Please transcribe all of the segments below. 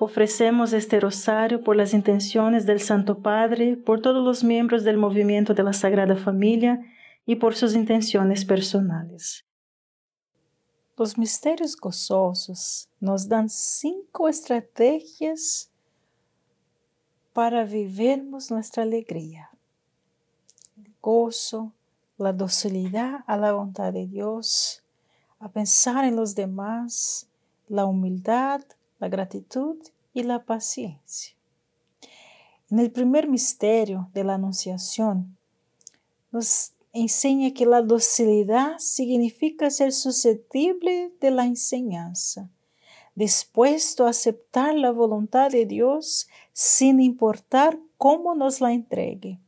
Ofrecemos este rosario por las intenciones del Santo Padre, por todos los miembros del movimiento de la Sagrada Familia y por sus intenciones personales. Los misterios gozosos nos dan cinco estrategias para vivirmos nuestra alegría. El gozo, la docilidad a la voluntad de Dios, a pensar en los demás, la humildad, la gratitud y la paciencia. En el primer misterio de la Anunciación, nos enseña que la docilidad significa ser susceptible de la enseñanza, dispuesto a aceptar la voluntad de Dios sin importar cómo nos la entregue.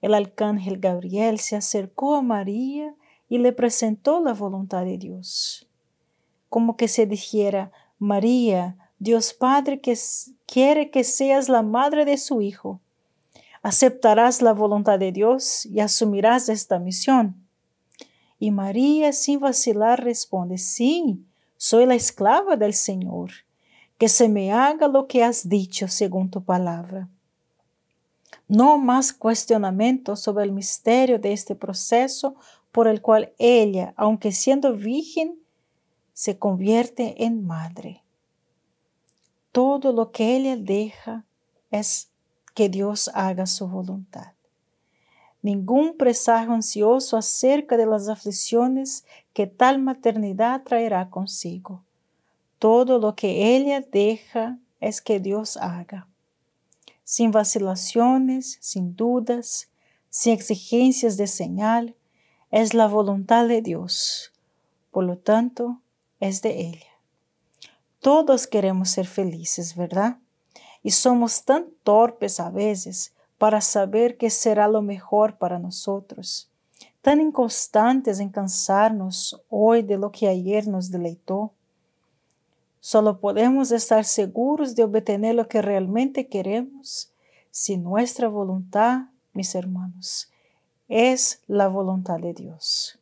El arcángel Gabriel se acercó a María y le presentó la voluntad de Dios, como que se dijera, María, Dios Padre que quiere que seas la madre de su Hijo. Aceptarás la voluntad de Dios y asumirás esta misión. Y María sin vacilar responde, sí, soy la esclava del Señor, que se me haga lo que has dicho según tu palabra. No más cuestionamiento sobre el misterio de este proceso por el cual ella, aunque siendo virgen, se convierte en madre. Todo lo que ella deja es que Dios haga su voluntad. Ningún presagio ansioso acerca de las aflicciones que tal maternidad traerá consigo. Todo lo que ella deja es que Dios haga. Sin vacilaciones, sin dudas, sin exigencias de señal, es la voluntad de Dios. Por lo tanto, es de ella. Todos queremos ser felices, ¿verdad? Y somos tan torpes a veces para saber que será lo mejor para nosotros, tan inconstantes en cansarnos hoy de lo que ayer nos deleitó. Solo podemos estar seguros de obtener lo que realmente queremos si nuestra voluntad, mis hermanos, es la voluntad de Dios.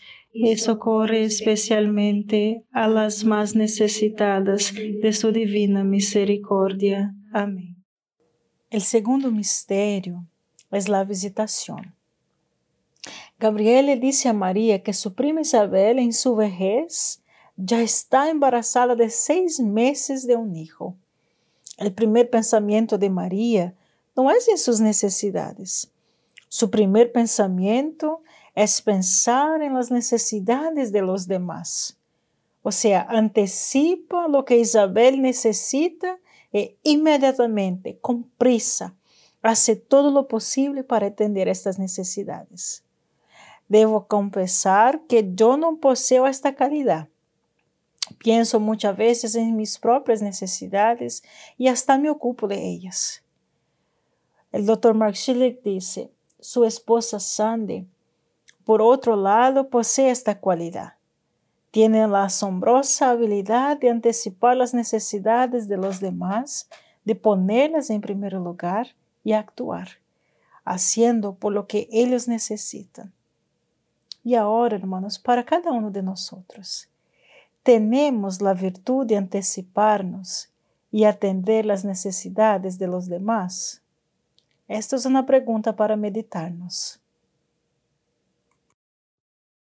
y socorre especialmente a las más necesitadas de su divina misericordia. Amén. El segundo misterio es la visitación. Gabriel le dice a María que su prima Isabel en su vejez ya está embarazada de seis meses de un hijo. El primer pensamiento de María no es en sus necesidades. Su primer pensamiento es pensar en las necesidades de los demás. O sea, anticipa lo que Isabel necesita e inmediatamente, con prisa, hace todo lo posible para atender estas necesidades. Debo confesar que yo no poseo esta calidad. Pienso muchas veces en mis propias necesidades y hasta me ocupo de ellas. El doctor Mark Schilling dice, su esposa Sandy, por otro lado, posee esta cualidad. Tiene la asombrosa habilidad de anticipar las necesidades de los demás, de ponerlas en primer lugar y actuar, haciendo por lo que ellos necesitan. Y ahora, hermanos, para cada uno de nosotros, tenemos la virtud de anticiparnos y atender las necesidades de los demás. Esta es una pregunta para meditarnos.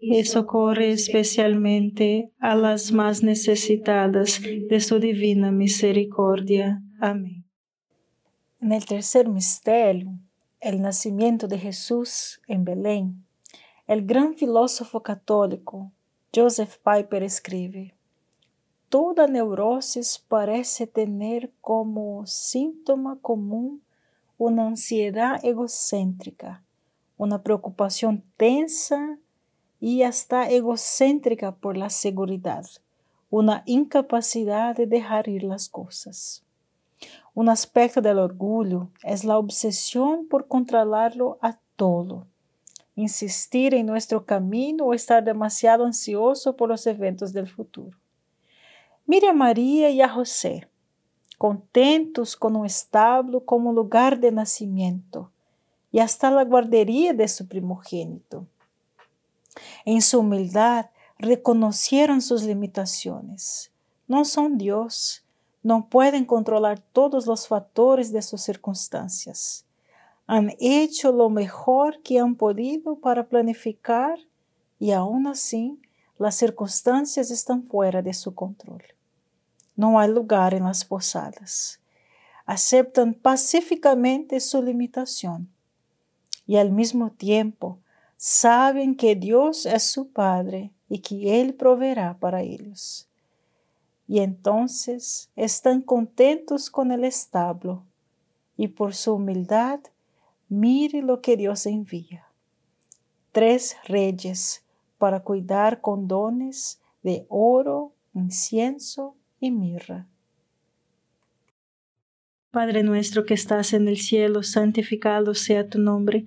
y socorre especialmente a las más necesitadas de su divina misericordia. Amén. En el tercer misterio, el nacimiento de Jesús en Belén, el gran filósofo católico Joseph Piper escribe, Toda neurosis parece tener como síntoma común una ansiedad egocéntrica, una preocupación tensa y hasta egocéntrica por la seguridad, una incapacidad de dejar ir las cosas. Un aspecto del orgullo es la obsesión por controlarlo a todo, insistir en nuestro camino o estar demasiado ansioso por los eventos del futuro. Mire a María y a José, contentos con un establo como lugar de nacimiento y hasta la guardería de su primogénito. En su humildad reconocieron sus limitaciones. No son Dios, no pueden controlar todos los factores de sus circunstancias. Han hecho lo mejor que han podido para planificar y aún así las circunstancias están fuera de su control. No hay lugar en las posadas. Aceptan pacíficamente su limitación y al mismo tiempo saben que Dios es su Padre y que Él proveerá para ellos y entonces están contentos con el establo y por su humildad mire lo que Dios envía. Tres reyes para cuidar con dones de oro, incienso y mirra. Padre nuestro que estás en el cielo, santificado sea tu nombre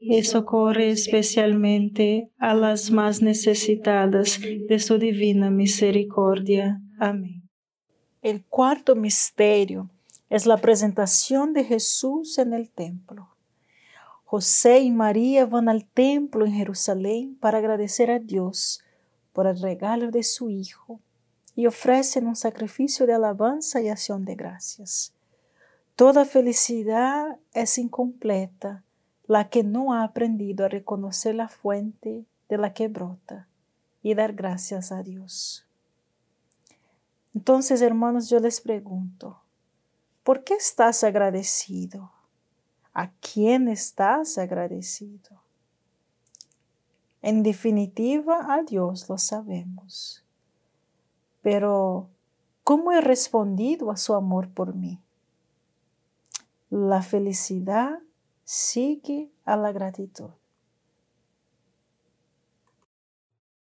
y socorre especialmente a las más necesitadas de su divina misericordia. Amén. El cuarto misterio es la presentación de Jesús en el templo. José y María van al templo en Jerusalén para agradecer a Dios por el regalo de su Hijo y ofrecen un sacrificio de alabanza y acción de gracias. Toda felicidad es incompleta la que no ha aprendido a reconocer la fuente de la que brota y dar gracias a Dios. Entonces, hermanos, yo les pregunto, ¿por qué estás agradecido? ¿A quién estás agradecido? En definitiva, a Dios lo sabemos. Pero, ¿cómo he respondido a su amor por mí? La felicidad sigue a la gratitud.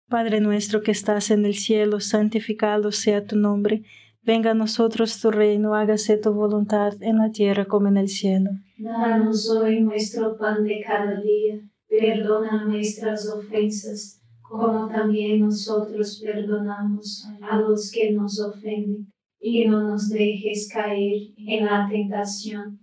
Padre nuestro que estás en el cielo, santificado sea tu nombre. Venga a nosotros tu reino, hágase tu voluntad en la tierra como en el cielo. Danos hoy nuestro pan de cada día, perdona nuestras ofensas, como también nosotros perdonamos a los que nos ofenden, y no nos dejes caer en la tentación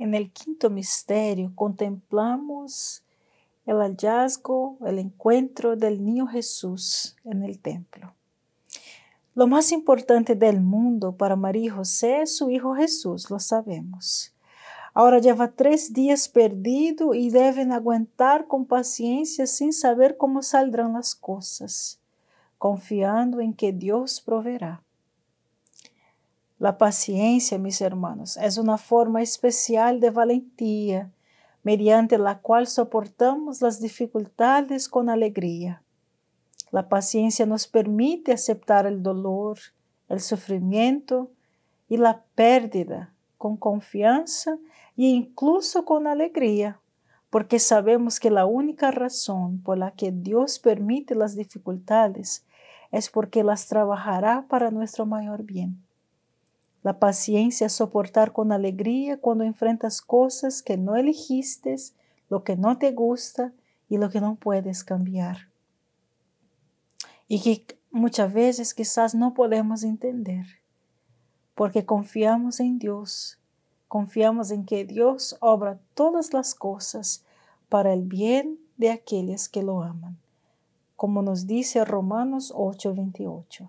En el quinto misterio contemplamos el hallazgo, el encuentro del niño Jesús en el templo. Lo más importante del mundo para María y José es su hijo Jesús, lo sabemos. Ahora lleva tres días perdido y deben aguantar con paciencia sin saber cómo saldrán las cosas, confiando en que Dios proveerá. La paciencia, mis hermanos, es una forma especial de valentía, mediante la cual soportamos las dificultades con alegría. La paciencia nos permite aceptar el dolor, el sufrimiento y la pérdida con confianza e incluso con alegría, porque sabemos que la única razón por la que Dios permite las dificultades es porque las trabajará para nuestro mayor bien. La paciencia es soportar con alegría cuando enfrentas cosas que no elegiste, lo que no te gusta y lo que no puedes cambiar. Y que muchas veces quizás no podemos entender, porque confiamos en Dios, confiamos en que Dios obra todas las cosas para el bien de aquellos que lo aman, como nos dice Romanos 8:28.